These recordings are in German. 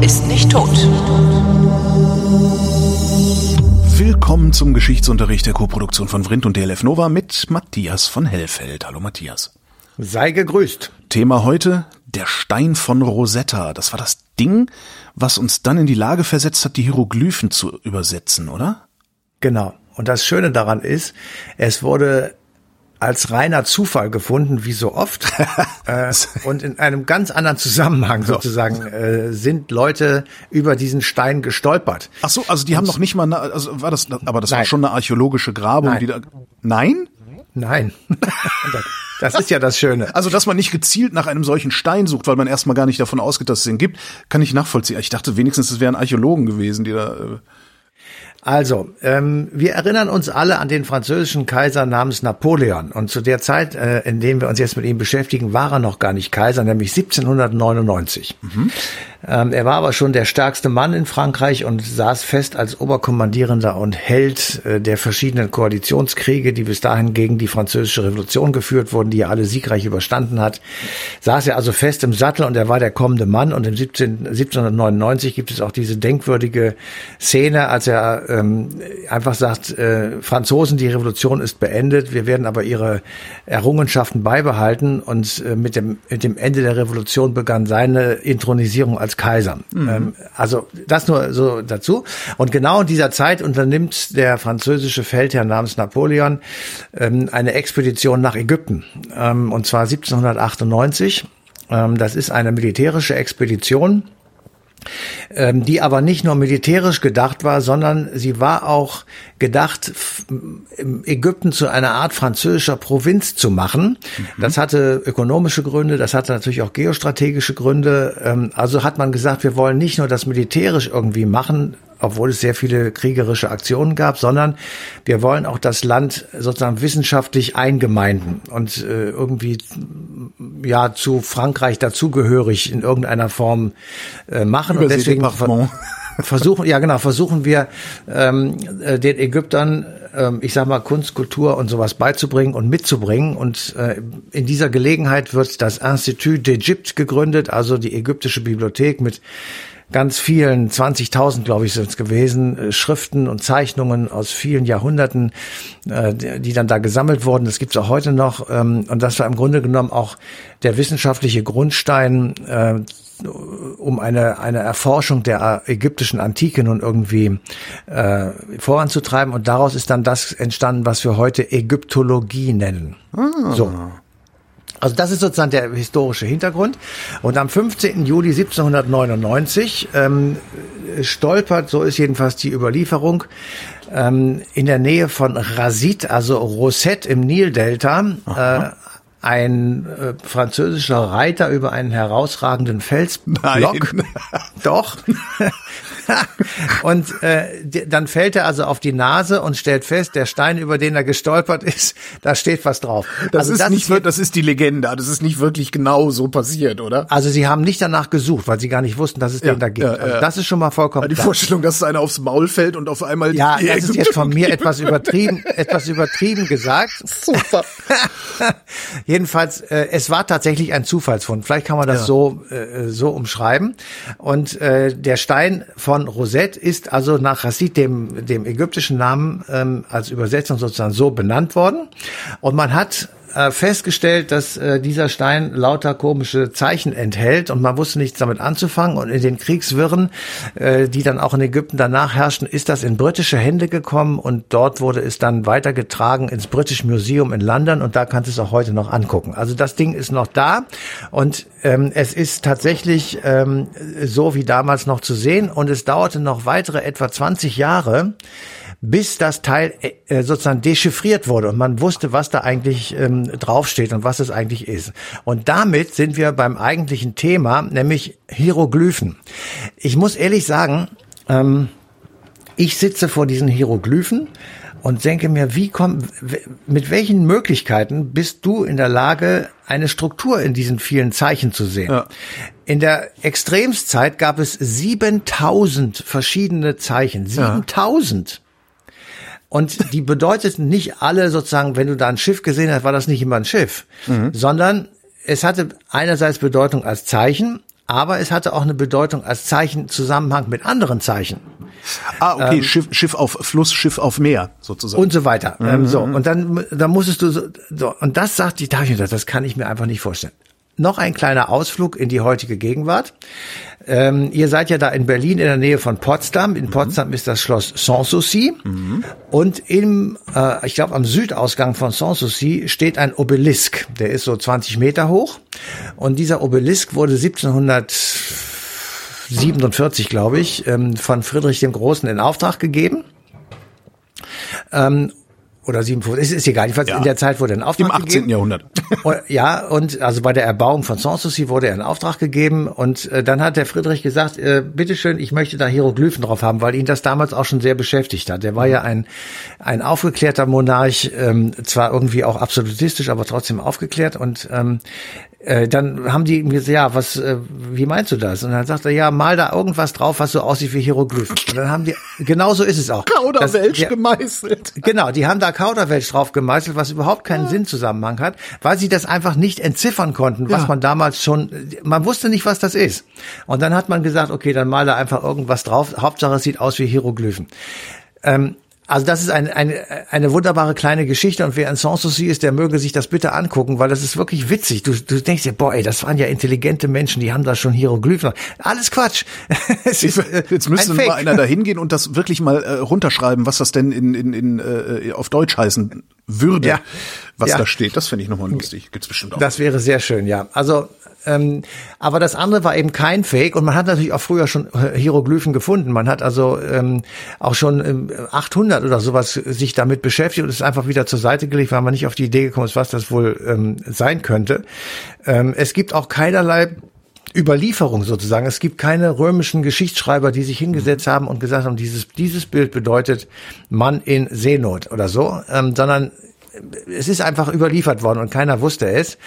ist nicht tot. Willkommen zum Geschichtsunterricht der Koproduktion von Vrindt und DLF Nova mit Matthias von Hellfeld. Hallo Matthias. Sei gegrüßt. Thema heute, der Stein von Rosetta. Das war das Ding, was uns dann in die Lage versetzt hat, die Hieroglyphen zu übersetzen, oder? Genau. Und das Schöne daran ist, es wurde als reiner Zufall gefunden, wie so oft. äh, und in einem ganz anderen Zusammenhang sozusagen äh, sind Leute über diesen Stein gestolpert. Ach so, also die und haben noch nicht mal, also war das, aber das Nein. war schon eine archäologische Grabung, Nein. die da, nein? Nein. das ist ja das Schöne. Also, dass man nicht gezielt nach einem solchen Stein sucht, weil man erstmal gar nicht davon ausgeht, dass es den gibt, kann ich nachvollziehen. Ich dachte wenigstens, es wären Archäologen gewesen, die da, äh, Also, ähm, wir erinnern uns alle an den französischen Kaiser namens Napoleon. Und zu der Zeit, äh, in dem wir uns jetzt mit ihm beschäftigen, war er noch gar nicht Kaiser, nämlich 1799. Ähm, er war aber schon der stärkste Mann in Frankreich und saß fest als Oberkommandierender und Held äh, der verschiedenen Koalitionskriege, die bis dahin gegen die französische Revolution geführt wurden, die er alle siegreich überstanden hat. Saß er also fest im Sattel und er war der kommende Mann. Und im 17, 1799 gibt es auch diese denkwürdige Szene, als er ähm, einfach sagt, äh, Franzosen, die Revolution ist beendet, wir werden aber ihre Errungenschaften beibehalten. Und äh, mit, dem, mit dem Ende der Revolution begann seine Intronisierung als Kaiser. Ähm, also das nur so dazu. Und genau in dieser Zeit unternimmt der französische Feldherr namens Napoleon ähm, eine Expedition nach Ägypten. Ähm, und zwar 1798. Ähm, das ist eine militärische Expedition die aber nicht nur militärisch gedacht war, sondern sie war auch gedacht, Ägypten zu einer Art französischer Provinz zu machen. Das hatte ökonomische Gründe, das hatte natürlich auch geostrategische Gründe. Ähm, Also hat man gesagt, wir wollen nicht nur das militärisch irgendwie machen, obwohl es sehr viele kriegerische Aktionen gab, sondern wir wollen auch das Land sozusagen wissenschaftlich eingemeinden und äh, irgendwie ja zu Frankreich dazugehörig in irgendeiner Form äh, machen. Und deswegen versuchen ja genau versuchen wir ähm, äh, den Ägyptern ähm, ich sag mal Kunst, Kultur und sowas beizubringen und mitzubringen. Und äh, in dieser Gelegenheit wird das Institut d'Égypte gegründet, also die ägyptische Bibliothek mit ganz vielen, 20.000 glaube ich sind es gewesen, äh, Schriften und Zeichnungen aus vielen Jahrhunderten, äh, die dann da gesammelt wurden. Das gibt's auch heute noch. ähm, Und das war im Grunde genommen auch der wissenschaftliche Grundstein, äh, um eine, eine Erforschung der ägyptischen Antike nun irgendwie äh, voranzutreiben. Und daraus ist dann das entstanden, was wir heute Ägyptologie nennen. So. Also das ist sozusagen der historische Hintergrund. Und am 15. Juli 1799 ähm, stolpert, so ist jedenfalls die Überlieferung, ähm, in der Nähe von Rasit, also Rosette im Nildelta, äh, ein äh, französischer Reiter über einen herausragenden Felsblock. Nein. Doch. und äh, dann fällt er also auf die Nase und stellt fest, der Stein, über den er gestolpert ist, da steht was drauf. Das also ist nicht, wir- das ist die Legende. Das ist nicht wirklich genau so passiert, oder? Also sie haben nicht danach gesucht, weil sie gar nicht wussten, dass es Ja, den da gibt. ja, also ja. das ist schon mal vollkommen Die klar. Vorstellung, dass es einer aufs Maul fällt und auf einmal Ja, das ist jetzt von mir etwas übertrieben, etwas übertrieben gesagt. Super. Jedenfalls, äh, es war tatsächlich ein Zufallsfund. Vielleicht kann man das Ja. so äh, so umschreiben. Und äh, der Stein von Rosette ist also nach Rassid, dem dem ägyptischen Namen, ähm, als Übersetzung sozusagen so benannt worden. Und man hat äh, festgestellt, dass äh, dieser Stein lauter komische Zeichen enthält und man wusste nichts damit anzufangen. Und in den Kriegswirren, äh, die dann auch in Ägypten danach herrschten, ist das in britische Hände gekommen und dort wurde es dann weitergetragen ins British Museum in London und da kannst du es auch heute noch angucken. Also das Ding ist noch da und ähm, es ist tatsächlich ähm, so wie damals noch zu sehen und es dauerte noch weitere etwa 20 Jahre, bis das Teil äh, sozusagen dechiffriert wurde und man wusste, was da eigentlich ähm, draufsteht und was es eigentlich ist. Und damit sind wir beim eigentlichen Thema, nämlich Hieroglyphen. Ich muss ehrlich sagen, ähm, ich sitze vor diesen Hieroglyphen und denke mir, wie komm, mit welchen Möglichkeiten bist du in der Lage, eine Struktur in diesen vielen Zeichen zu sehen? Ja. In der Extremszeit gab es 7000 verschiedene Zeichen. 7000. Und die bedeuteten nicht alle sozusagen, wenn du da ein Schiff gesehen hast, war das nicht immer ein Schiff, sondern es hatte einerseits Bedeutung als Zeichen, aber es hatte auch eine Bedeutung als Zeichen Zusammenhang mit anderen Zeichen. Ah, okay, ähm, Schiff, Schiff auf Fluss, Schiff auf Meer sozusagen. Und so weiter. Mhm. Ähm, so und dann, dann musstest du so, so und das sagt die, gedacht, das kann ich mir einfach nicht vorstellen. Noch ein kleiner Ausflug in die heutige Gegenwart. Ähm, ihr seid ja da in Berlin in der Nähe von Potsdam. In mhm. Potsdam ist das Schloss Sanssouci. Mhm. Und im, äh, ich glaube, am Südausgang von Sanssouci steht ein Obelisk. Der ist so 20 Meter hoch. Und dieser Obelisk wurde 1747, glaube ich, ähm, von Friedrich dem Großen in Auftrag gegeben. Ähm, oder 57, es ist egal, jedenfalls ja. in der Zeit wurde ein Auftrag gegeben. Im 18. Gegeben. Jahrhundert. ja, und also bei der Erbauung von Sanssouci wurde er in Auftrag gegeben und äh, dann hat der Friedrich gesagt, äh, bitteschön, ich möchte da Hieroglyphen drauf haben, weil ihn das damals auch schon sehr beschäftigt hat. Der war ja ein, ein aufgeklärter Monarch, ähm, zwar irgendwie auch absolutistisch, aber trotzdem aufgeklärt und ähm, äh, dann haben die ihm gesagt, ja, was, äh, wie meinst du das? Und dann sagt er, ja, mal da irgendwas drauf, was so aussieht wie Hieroglyphen. Und dann haben die, genau so ist es auch. Kauderwelsch gemeißelt. Genau, die haben da Kauderwelsch drauf gemeißelt, was überhaupt keinen ja. Sinnzusammenhang hat, weil sie das einfach nicht entziffern konnten, was ja. man damals schon, man wusste nicht, was das ist. Und dann hat man gesagt, okay, dann mal da einfach irgendwas drauf, Hauptsache es sieht aus wie Hieroglyphen. Ähm, also das ist eine, eine, eine wunderbare kleine Geschichte und wer in Sanssouci ist, der möge sich das bitte angucken, weil das ist wirklich witzig. Du, du denkst dir, boah, ey, das waren ja intelligente Menschen, die haben da schon Hieroglyphen. Alles Quatsch. es ist, äh, Jetzt müsste ein mal einer da hingehen und das wirklich mal äh, runterschreiben, was das denn in, in, in, äh, auf Deutsch heißen würde, ja. Was ja. da steht. Das finde ich nochmal lustig. Gibt's bestimmt auch. Das wäre sehr schön, ja. Also ähm, aber das andere war eben kein Fake und man hat natürlich auch früher schon Hieroglyphen gefunden. Man hat also ähm, auch schon ähm, 800 oder sowas sich damit beschäftigt und ist einfach wieder zur Seite gelegt, weil man nicht auf die Idee gekommen ist, was das wohl ähm, sein könnte. Ähm, es gibt auch keinerlei Überlieferung sozusagen. Es gibt keine römischen Geschichtsschreiber, die sich hingesetzt haben und gesagt haben, dieses, dieses Bild bedeutet Mann in Seenot oder so, ähm, sondern es ist einfach überliefert worden und keiner wusste es.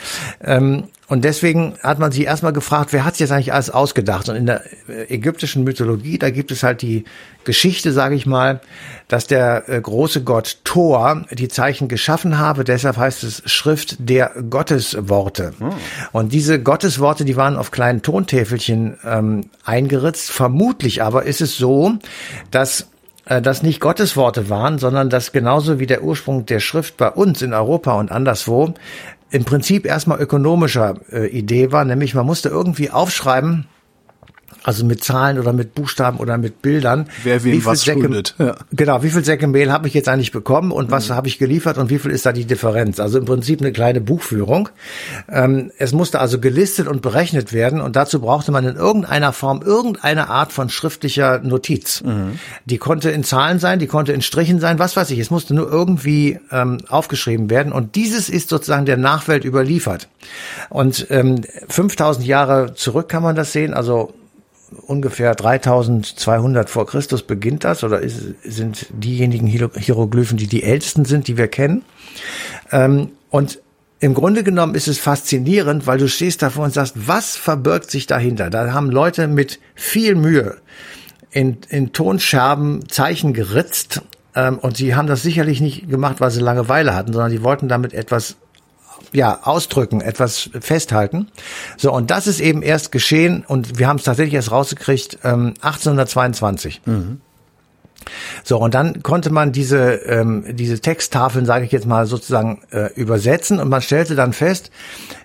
Ähm, und deswegen hat man sich erstmal gefragt, wer hat sich jetzt eigentlich alles ausgedacht? Und in der äh, ägyptischen Mythologie, da gibt es halt die Geschichte, sage ich mal, dass der äh, große Gott Thor die Zeichen geschaffen habe. Deshalb heißt es Schrift der Gottesworte. Hm. Und diese Gottesworte, die waren auf kleinen Tontäfelchen ähm, eingeritzt. Vermutlich aber ist es so, dass das nicht Gottes Worte waren, sondern dass genauso wie der Ursprung der Schrift bei uns in Europa und anderswo im Prinzip erstmal ökonomischer äh, Idee war, nämlich man musste irgendwie aufschreiben, also mit Zahlen oder mit Buchstaben oder mit Bildern. Wer wem was Säcke, schuldet. Ja. Genau, wie viel Säcke Mehl habe ich jetzt eigentlich bekommen und was mhm. habe ich geliefert und wie viel ist da die Differenz? Also im Prinzip eine kleine Buchführung. Ähm, es musste also gelistet und berechnet werden und dazu brauchte man in irgendeiner Form irgendeine Art von schriftlicher Notiz. Mhm. Die konnte in Zahlen sein, die konnte in Strichen sein, was weiß ich. Es musste nur irgendwie ähm, aufgeschrieben werden und dieses ist sozusagen der Nachwelt überliefert. Und ähm, 5000 Jahre zurück kann man das sehen, also ungefähr 3200 vor Christus beginnt das oder ist, sind diejenigen Hieroglyphen, die die ältesten sind, die wir kennen. Ähm, und im Grunde genommen ist es faszinierend, weil du stehst davor und sagst, was verbirgt sich dahinter? Da haben Leute mit viel Mühe in, in Tonscherben Zeichen geritzt ähm, und sie haben das sicherlich nicht gemacht, weil sie Langeweile hatten, sondern die wollten damit etwas ja, ausdrücken, etwas festhalten. So, und das ist eben erst geschehen und wir haben es tatsächlich erst rausgekriegt ähm, 1822. Mhm. So, und dann konnte man diese, ähm, diese Texttafeln, sage ich jetzt mal, sozusagen äh, übersetzen und man stellte dann fest,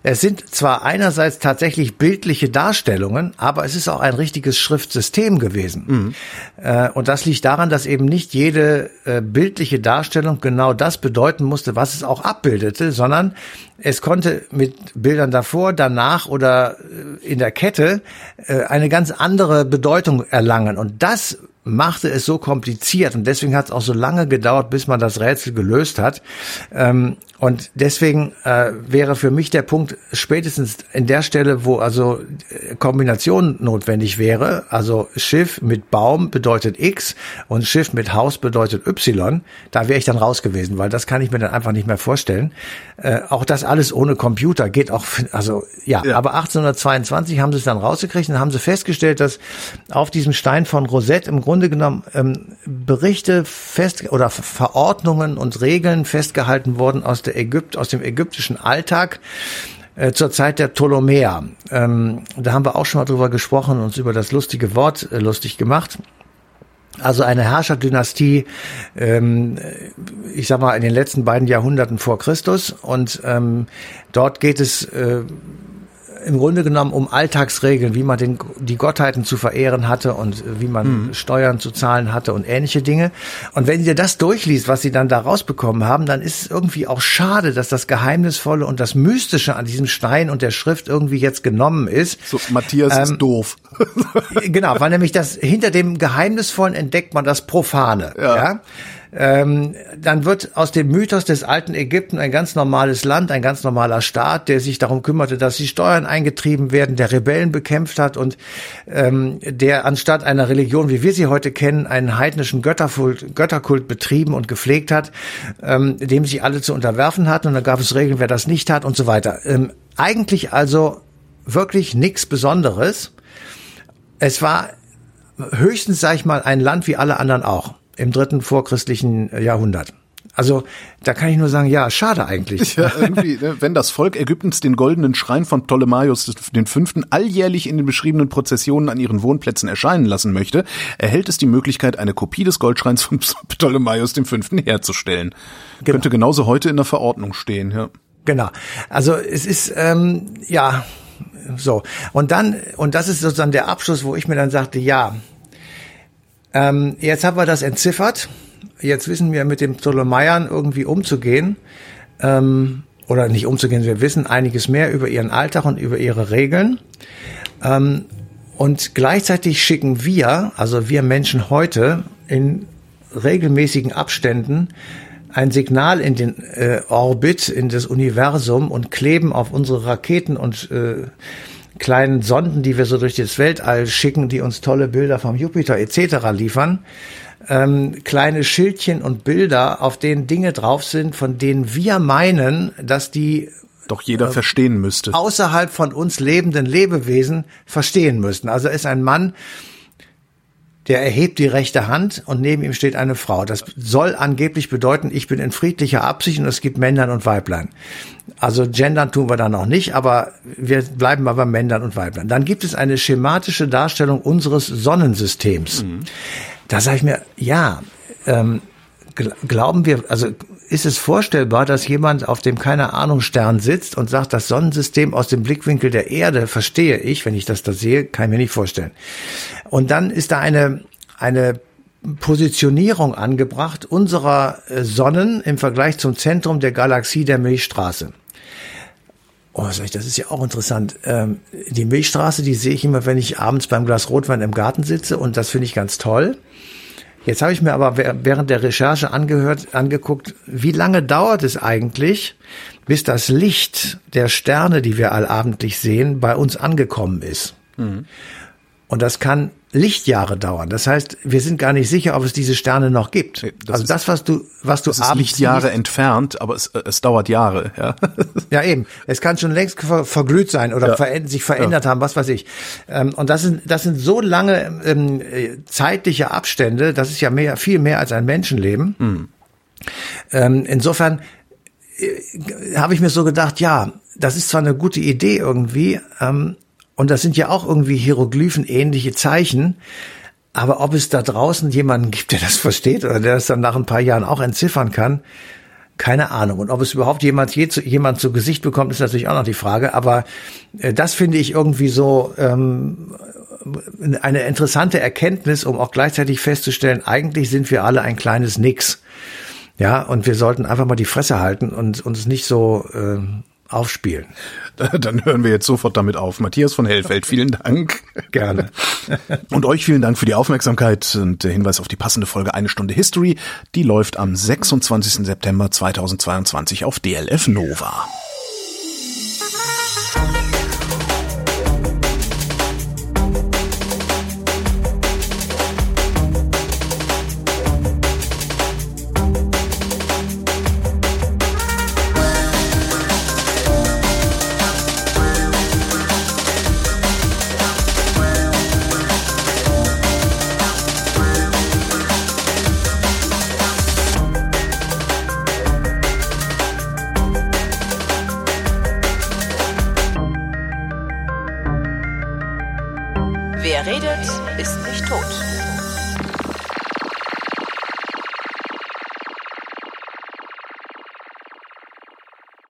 es sind zwar einerseits tatsächlich bildliche Darstellungen, aber es ist auch ein richtiges Schriftsystem gewesen. Mhm. Äh, und das liegt daran, dass eben nicht jede äh, bildliche Darstellung genau das bedeuten musste, was es auch abbildete, sondern es konnte mit Bildern davor, danach oder äh, in der Kette äh, eine ganz andere Bedeutung erlangen. Und das machte es so kompliziert und deswegen hat es auch so lange gedauert, bis man das Rätsel gelöst hat. Ähm, und deswegen äh, wäre für mich der Punkt spätestens in der Stelle, wo also äh, Kombination notwendig wäre, also Schiff mit Baum bedeutet X und Schiff mit Haus bedeutet Y, da wäre ich dann raus gewesen, weil das kann ich mir dann einfach nicht mehr vorstellen. Äh, auch das alles ohne Computer geht auch, also ja, ja. aber 1822 haben sie es dann rausgekriegt und haben sie festgestellt, dass auf diesem Stein von Rosette im Grunde genommen ähm, Berichte fest oder Verordnungen und Regeln festgehalten wurden aus der Ägypt, aus dem ägyptischen Alltag äh, zur Zeit der Ptolemäer. Ähm, da haben wir auch schon mal drüber gesprochen, uns über das lustige Wort äh, lustig gemacht. Also eine Herrscherdynastie, ähm, ich sag mal, in den letzten beiden Jahrhunderten vor Christus. Und ähm, dort geht es äh, im Grunde genommen um Alltagsregeln, wie man den, die Gottheiten zu verehren hatte und wie man mhm. Steuern zu zahlen hatte und ähnliche Dinge. Und wenn ihr das durchliest, was sie dann da rausbekommen haben, dann ist es irgendwie auch schade, dass das Geheimnisvolle und das Mystische an diesem Stein und der Schrift irgendwie jetzt genommen ist. So, Matthias ähm, ist doof. genau, weil nämlich das hinter dem Geheimnisvollen entdeckt man das Profane. ja? ja? Ähm, dann wird aus dem Mythos des alten Ägypten ein ganz normales Land, ein ganz normaler Staat, der sich darum kümmerte, dass die Steuern eingetrieben werden, der Rebellen bekämpft hat und ähm, der anstatt einer Religion, wie wir sie heute kennen, einen heidnischen Götterkult, Götterkult betrieben und gepflegt hat, ähm, dem sich alle zu unterwerfen hatten. Und da gab es Regeln, wer das nicht hat und so weiter. Ähm, eigentlich also wirklich nichts Besonderes. Es war höchstens, sag ich mal, ein Land wie alle anderen auch im dritten vorchristlichen Jahrhundert. Also da kann ich nur sagen, ja, schade eigentlich. Ja, irgendwie, ne, wenn das Volk Ägyptens den goldenen Schrein von Ptolemaios V. alljährlich in den beschriebenen Prozessionen an ihren Wohnplätzen erscheinen lassen möchte, erhält es die Möglichkeit, eine Kopie des Goldschreins von Ptolemaios V. herzustellen. Genau. Könnte genauso heute in der Verordnung stehen, ja. Genau. Also es ist ähm, ja so und dann und das ist sozusagen der Abschluss, wo ich mir dann sagte, ja, ähm, jetzt haben wir das entziffert. Jetzt wissen wir mit den Ptolemaiern irgendwie umzugehen. Ähm, oder nicht umzugehen, wir wissen einiges mehr über ihren Alltag und über ihre Regeln. Ähm, und gleichzeitig schicken wir, also wir Menschen heute, in regelmäßigen Abständen ein Signal in den äh, Orbit, in das Universum und kleben auf unsere Raketen und äh, kleinen Sonden, die wir so durch das Weltall schicken, die uns tolle Bilder vom Jupiter etc. liefern, ähm, kleine Schildchen und Bilder, auf denen Dinge drauf sind, von denen wir meinen, dass die doch jeder äh, verstehen müsste. Außerhalb von uns lebenden Lebewesen verstehen müssten. Also ist ein Mann, der erhebt die rechte Hand und neben ihm steht eine Frau. Das soll angeblich bedeuten, ich bin in friedlicher Absicht und es gibt Männern und Weiblein. Also gendern tun wir da noch nicht, aber wir bleiben mal bei Männern und Weiblein. Dann gibt es eine schematische Darstellung unseres Sonnensystems. Mhm. Da sage ich mir, ja, ähm, glauben wir, also ist es vorstellbar, dass jemand auf dem keine Ahnung Stern sitzt und sagt, das Sonnensystem aus dem Blickwinkel der Erde verstehe ich, wenn ich das da sehe, kann ich mir nicht vorstellen. Und dann ist da eine eine Positionierung angebracht unserer äh, Sonnen im Vergleich zum Zentrum der Galaxie der Milchstraße. Oh, das ist ja auch interessant. Ähm, die Milchstraße, die sehe ich immer, wenn ich abends beim Glas Rotwein im Garten sitze und das finde ich ganz toll. Jetzt habe ich mir aber während der Recherche angehört, angeguckt, wie lange dauert es eigentlich, bis das Licht der Sterne, die wir allabendlich sehen, bei uns angekommen ist. Mhm. Und das kann Lichtjahre dauern. Das heißt, wir sind gar nicht sicher, ob es diese Sterne noch gibt. Das also das, was du, was du das ist Lichtjahre siehst, entfernt, aber es, es dauert Jahre. Ja. ja, eben. Es kann schon längst ver verglüht sein oder ja. ver sich verändert ja. haben, was weiß ich. Ähm, und das sind, das sind so lange ähm, zeitliche Abstände. Das ist ja mehr, viel mehr als ein Menschenleben. Mhm. Ähm, insofern äh, habe ich mir so gedacht, ja, das ist zwar eine gute Idee irgendwie. Ähm, und das sind ja auch irgendwie Hieroglyphen ähnliche Zeichen. Aber ob es da draußen jemanden gibt, der das versteht oder der das dann nach ein paar Jahren auch entziffern kann, keine Ahnung. Und ob es überhaupt jemand, je zu, jemand zu Gesicht bekommt, ist natürlich auch noch die Frage. Aber äh, das finde ich irgendwie so ähm, eine interessante Erkenntnis, um auch gleichzeitig festzustellen, eigentlich sind wir alle ein kleines Nix. Ja, und wir sollten einfach mal die Fresse halten und uns nicht so äh, aufspielen. Dann hören wir jetzt sofort damit auf. Matthias von Hellfeld, vielen Dank. Gerne. Und euch vielen Dank für die Aufmerksamkeit und der Hinweis auf die passende Folge Eine Stunde History. Die läuft am 26. September 2022 auf DLF Nova.